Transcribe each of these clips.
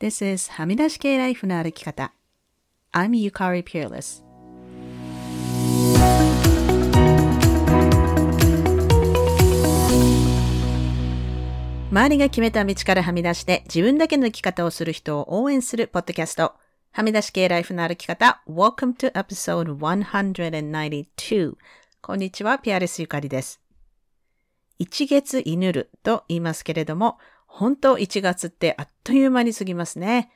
This is はみ出し系ライフの歩き方。I'm Yukari Peerless. 周りが決めた道からはみ出して自分だけの生き方をする人を応援するポッドキャスト。はみ出し系ライフの歩き方。Welcome to episode 192. こんにちは、ピアレスゆかりです。一月祈ると言いますけれども、本当1月ってあっという間に過ぎますね。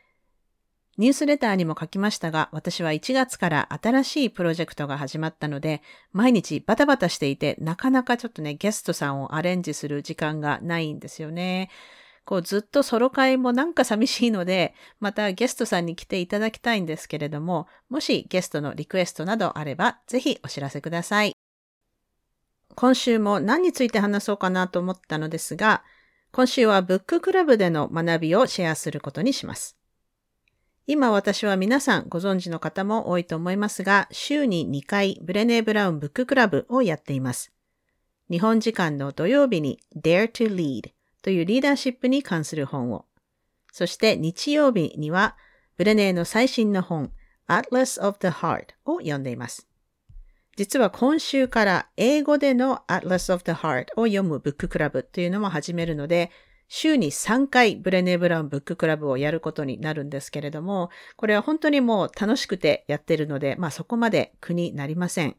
ニュースレターにも書きましたが、私は1月から新しいプロジェクトが始まったので、毎日バタバタしていて、なかなかちょっとね、ゲストさんをアレンジする時間がないんですよね。こうずっとソロ会もなんか寂しいので、またゲストさんに来ていただきたいんですけれども、もしゲストのリクエストなどあれば、ぜひお知らせください。今週も何について話そうかなと思ったのですが、今週はブッククラブでの学びをシェアすることにします。今私は皆さんご存知の方も多いと思いますが、週に2回ブレネー・ブラウンブッククラブをやっています。日本時間の土曜日に Dare to Lead というリーダーシップに関する本を、そして日曜日にはブレネーの最新の本 Atlas of the Heart を読んでいます。実は今週から英語での Atlas of the Heart を読むブッククラブというのも始めるので、週に3回ブレネー・ブラウンブッククラブをやることになるんですけれども、これは本当にもう楽しくてやってるので、まあそこまで苦になりません。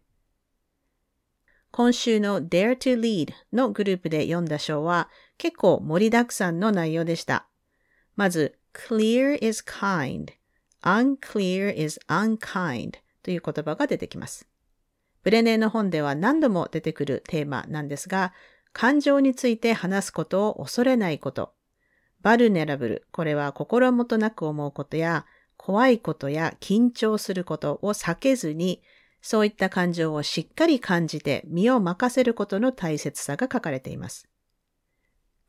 今週の Dare to Lead のグループで読んだ章は結構盛りだくさんの内容でした。まず、clear is kind, unclear is unkind という言葉が出てきます。ブレネーの本では何度も出てくるテーマなんですが、感情について話すことを恐れないこと。バルネラブル、これは心もとなく思うことや、怖いことや緊張することを避けずに、そういった感情をしっかり感じて身を任せることの大切さが書かれています。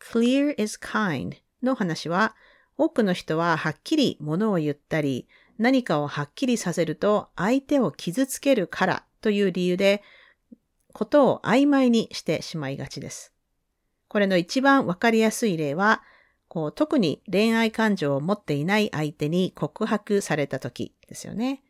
clear is kind の話は、多くの人ははっきり物を言ったり、何かをはっきりさせると相手を傷つけるからという理由で、ことを曖昧にしてしまいがちです。これの一番わかりやすい例は、こう特に恋愛感情を持っていない相手に告白された時ですよね。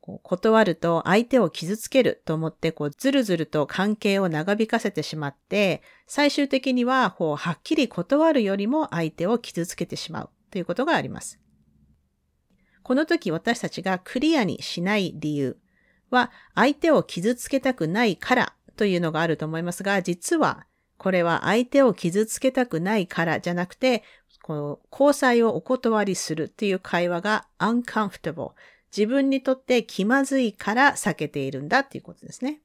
こう断ると相手を傷つけると思ってこうずるずると関係を長引かせてしまって、最終的にはこうはっきり断るよりも相手を傷つけてしまうということがあります。この時私たちがクリアにしない理由は相手を傷つけたくないからというのがあると思いますが、実はこれは相手を傷つけたくないからじゃなくて、この交際をお断りするっていう会話が uncomfortable。自分にとって気まずいから避けているんだっていうことですね。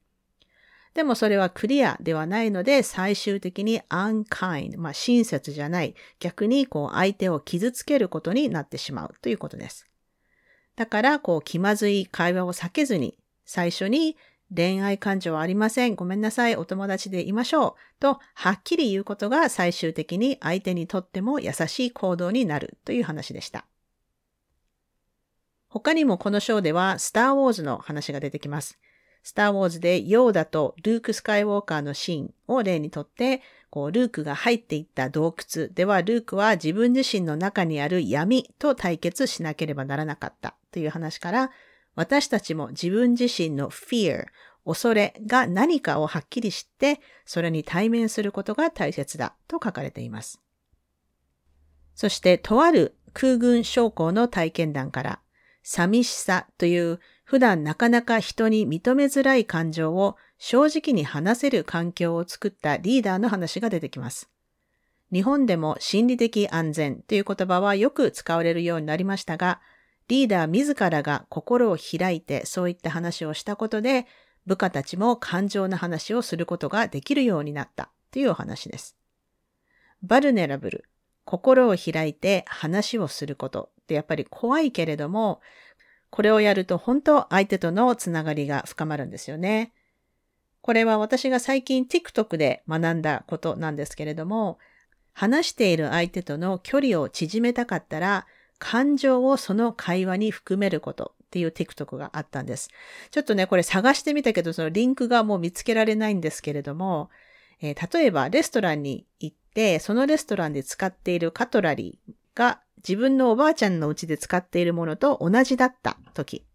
でもそれはクリアではないので、最終的に unkind、まあ親切じゃない、逆にこう相手を傷つけることになってしまうということです。だから、こう気まずい会話を避けずに、最初に恋愛感情はありません。ごめんなさい。お友達でいましょう。と、はっきり言うことが最終的に相手にとっても優しい行動になるという話でした。他にもこの章では、スター・ウォーズの話が出てきます。スター・ウォーズでヨーダとルーク・スカイウォーカーのシーンを例にとって、こう、ルークが入っていった洞窟では、ルークは自分自身の中にある闇と対決しなければならなかったという話から、私たちも自分自身の fear、恐れが何かをはっきり知って、それに対面することが大切だと書かれています。そして、とある空軍将校の体験談から、寂しさという普段なかなか人に認めづらい感情を正直に話せる環境を作ったリーダーの話が出てきます。日本でも心理的安全という言葉はよく使われるようになりましたが、リーダー自らが心を開いてそういった話をしたことで、部下たちも感情の話をすることができるようになったというお話です。バルネラブル、心を開いて話をすることってやっぱり怖いけれども、これをやると本当相手とのつながりが深まるんですよね。これは私が最近 TikTok で学んだことなんですけれども、話している相手との距離を縮めたかったら、感情をその会話に含めることっていう TikTok があったんです。ちょっとね、これ探してみたけど、そのリンクがもう見つけられないんですけれども、えー、例えばレストランに行って、そのレストランで使っているカトラリーが自分のおばあちゃんの家で使っているものと同じだった時。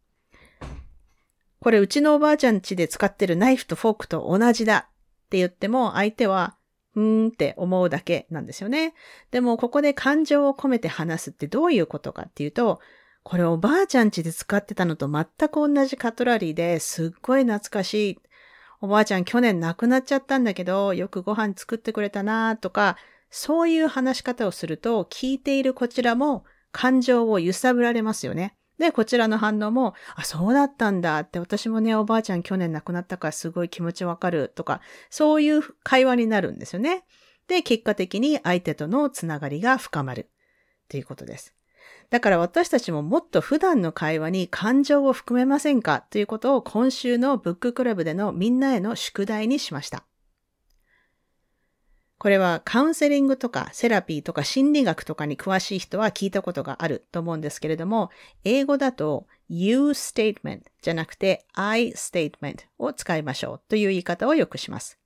これうちのおばあちゃん家で使ってるナイフとフォークと同じだって言っても相手はうーんって思うだけなんですよね。でもここで感情を込めて話すってどういうことかっていうと、これおばあちゃん家で使ってたのと全く同じカトラリーですっごい懐かしい。おばあちゃん去年亡くなっちゃったんだけど、よくご飯作ってくれたなとか、そういう話し方をすると、聞いているこちらも感情を揺さぶられますよね。で、こちらの反応も、あ、そうだったんだって、私もね、おばあちゃん去年亡くなったからすごい気持ちわかるとか、そういう会話になるんですよね。で、結果的に相手とのつながりが深まるということです。だから私たちももっと普段の会話に感情を含めませんか？ということを今週のブッククラブでのみんなへの宿題にしました。これはカウンセリングとかセラピーとか心理学とかに詳しい人は聞いたことがあると思うんですけれども、英語だと you statement じゃなくて I statement を使いましょうという言い方をよくします。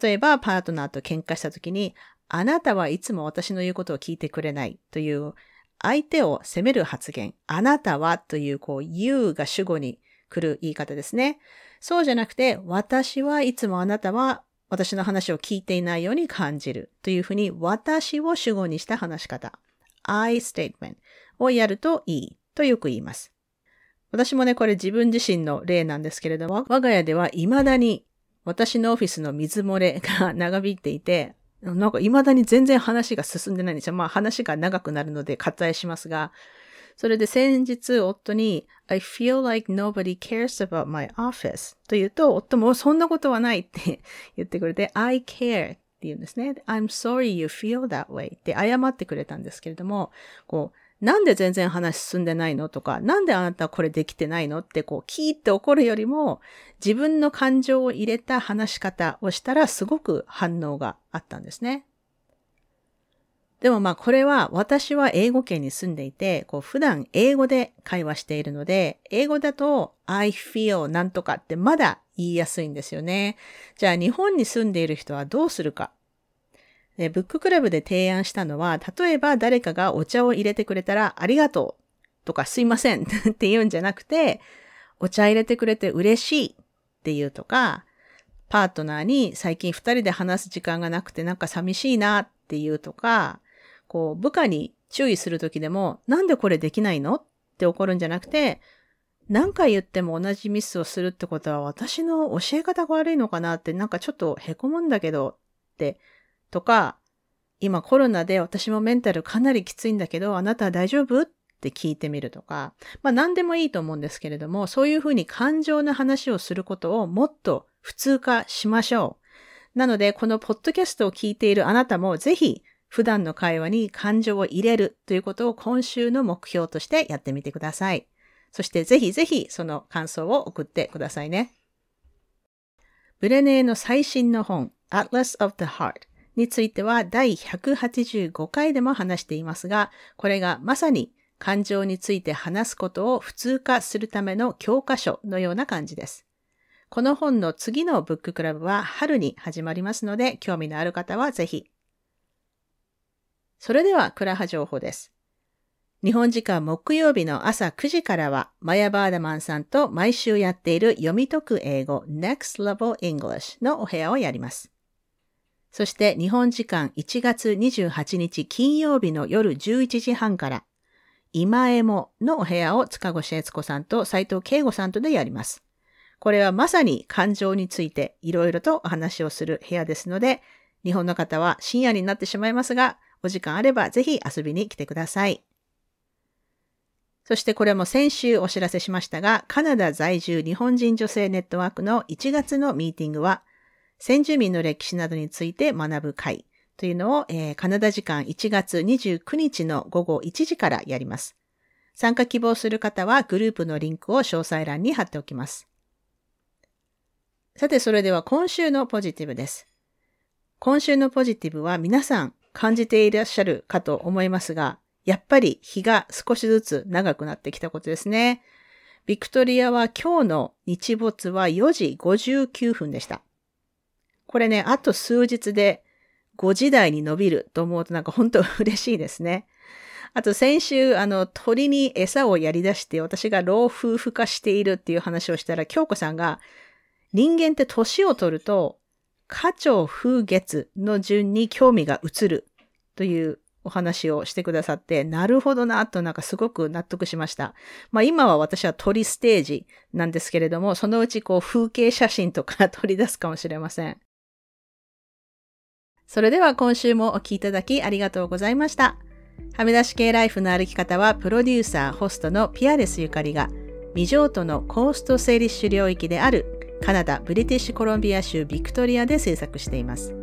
例えばパートナーと喧嘩した時に、あなたはいつも私の言うことを聞いてくれないという相手を責める発言、あなたはというこう you が主語に来る言い方ですね。そうじゃなくて、私はいつもあなたは私の話を聞いていないように感じるというふうに私を主語にした話し方 I statement をやるといいとよく言います。私もね、これ自分自身の例なんですけれども、我が家では未だに私のオフィスの水漏れが 長引いていて、なんか未だに全然話が進んでないんですよ。まあ話が長くなるので割愛しますが、それで先日夫に I feel like nobody cares about my office と言うと夫もそんなことはないって 言ってくれて I care って言うんですね。I'm sorry you feel that way って謝ってくれたんですけれども、こう、なんで全然話進んでないのとか、なんであなたこれできてないの？ってこう聞いて怒るよりも自分の感情を入れた話し方をしたらすごく反応があったんですね。でもまあこれは私は英語圏に住んでいて、こう普段英語で会話しているので、英語だと I feel なんとかってまだ言いやすいんですよね。じゃあ日本に住んでいる人はどうするか。でブッククラブで提案したのは、例えば誰かがお茶を入れてくれたらありがとうとかすいません って言うんじゃなくて、お茶入れてくれて嬉しいっていうとか、パートナーに最近二人で話す時間がなくてなんか寂しいなっていうとか、こう、部下に注意するときでも、なんでこれできないの？って怒るんじゃなくて、何回言っても同じミスをするってことは私の教え方が悪いのかなってなんかちょっと凹むんだけどって、とか、今コロナで私もメンタルかなりきついんだけど、あなたは大丈夫？って聞いてみるとか、まあ何でもいいと思うんですけれども、そういうふうに感情の話をすることをもっと普通化しましょう。なので、このポッドキャストを聞いているあなたもぜひ普段の会話に感情を入れるということを今週の目標としてやってみてください。そしてぜひぜひその感想を送ってくださいね。ブレネーの最新の本 Atlas of the Heart については第185回でも話していますが、これがまさに感情について話すことを普通化するための教科書のような感じです。この本の次のブッククラブは春に始まりますので、興味のある方はぜひそれでは、クラハ情報です。日本時間木曜日の朝9時からは、マヤ・バーダマンさんと毎週やっている読み解く英語 Next Level English のお部屋をやります。そして日本時間1月28日金曜日の夜11時半から、今エモのお部屋を塚越悦子さんと斉藤慶吾さんとでやります。これはまさに感情についていろいろとお話をする部屋ですので、日本の方は深夜になってしまいますが、お時間あればぜひ遊びに来てください。そしてこれも先週お知らせしましたが、カナダ在住日本人女性ネットワークの1月のミーティングは、先住民の歴史などについて学ぶ会というのを、えー、カナダ時間1月29日の午後1時からやります。参加希望する方はグループのリンクを詳細欄に貼っておきます。さて、それでは今週のポジティブです。今週のポジティブは皆さん感じていらっしゃるかと思いますが、やっぱり日が少しずつ長くなってきたことですね。ビクトリアは今日の日没は4時59分でした。これね、あと数日で5時台に伸びると思うとなんか本当嬉しいですね。あと先週、あの、鳥に餌をやり出して、私が老夫婦化しているっていう話をしたら、京子さんが、人間って年を取ると、花鳥風月の順に興味が移るというお話をしてくださって、なるほどなとなんかすごく納得しました。まあ今は私は鳥ステージなんですけれども、そのうちこう風景写真とか取り出すかもしれません。それでは今週もお聴きいただきありがとうございました。はみ出し系ライフの歩き方は、プロデューサー、ホストのピアレスゆかりが、未譲渡のコーストセーリッシュ領域であるカナダ・ブリティッシュコロンビア州ビクトリアで制作しています。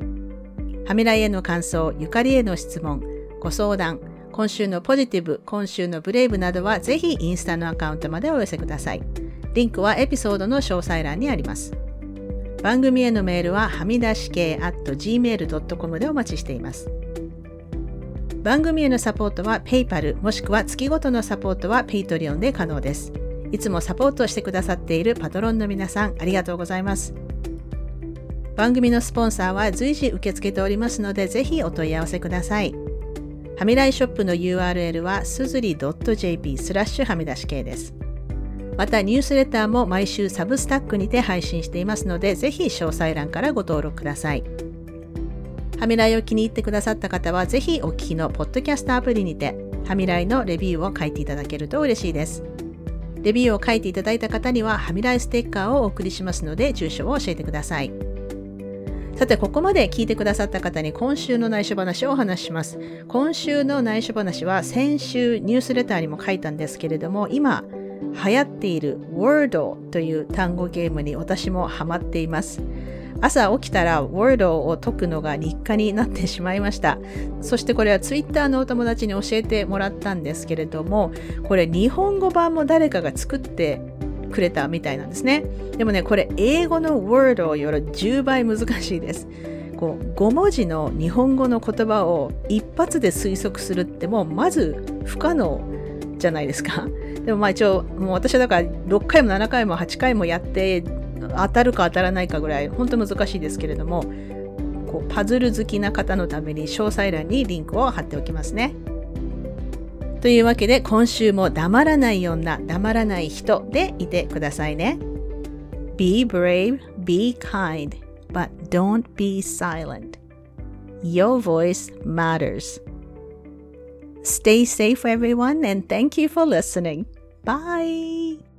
はみらいへの感想、ゆかりへの質問、ご相談、今週のポジティブ、今週のブレイブなどはぜひインスタのアカウントまでお寄せください。リンクはエピソードの詳細欄にあります。番組へのメールははみ出し系 at gmail.com でお待ちしています。番組へのサポートは PayPal もしくは月ごとのサポートは Patreon で可能です。いつもサポートしてくださっているパトロンの皆さんありがとうございます。番組のスポンサーは随時受け付けておりますのでぜひお問い合わせください。はみらいショップの URL はすずり .jp スラッシュはみ出し系です。またニュースレターも毎週サブスタックにて配信していますのでぜひ詳細欄からご登録ください。ハミライを気に入ってくださった方は、ぜひお聞きのポッドキャストアプリにて、ハミライのレビューを書いていただけると嬉しいです。レビューを書いていただいた方には、ハミライステッカーをお送りしますので、住所を教えてください。さて、ここまで聞いてくださった方に今週の内緒話をお話しします。今週の内緒話は先週ニュースレターにも書いたんですけれども、今流行っている Wordle という単語ゲームに私もハマっています。朝起きたら Word を解くのが日課になってしまいました。そしてこれは Twitter のお友達に教えてもらったんですけれども、これ日本語版も誰かが作ってくれたみたいなんですね。でもね、これ英語の Word より10倍難しいです。こう5文字の日本語の言葉を一発で推測するってもうまず不可能じゃないですか。でもまあ一応もう私はだから6回も7回も8回もやって当たるか当たらないかぐらい本当難しいですけれどもこうパズル好きな方のために詳細欄にリンクを貼っておきますね。というわけで今週も黙らない女、黙らない人でいてくださいね。Be brave, be kind, but don't be silent. Your voice matters. Stay safe, everyone, and thank you for listening. Bye.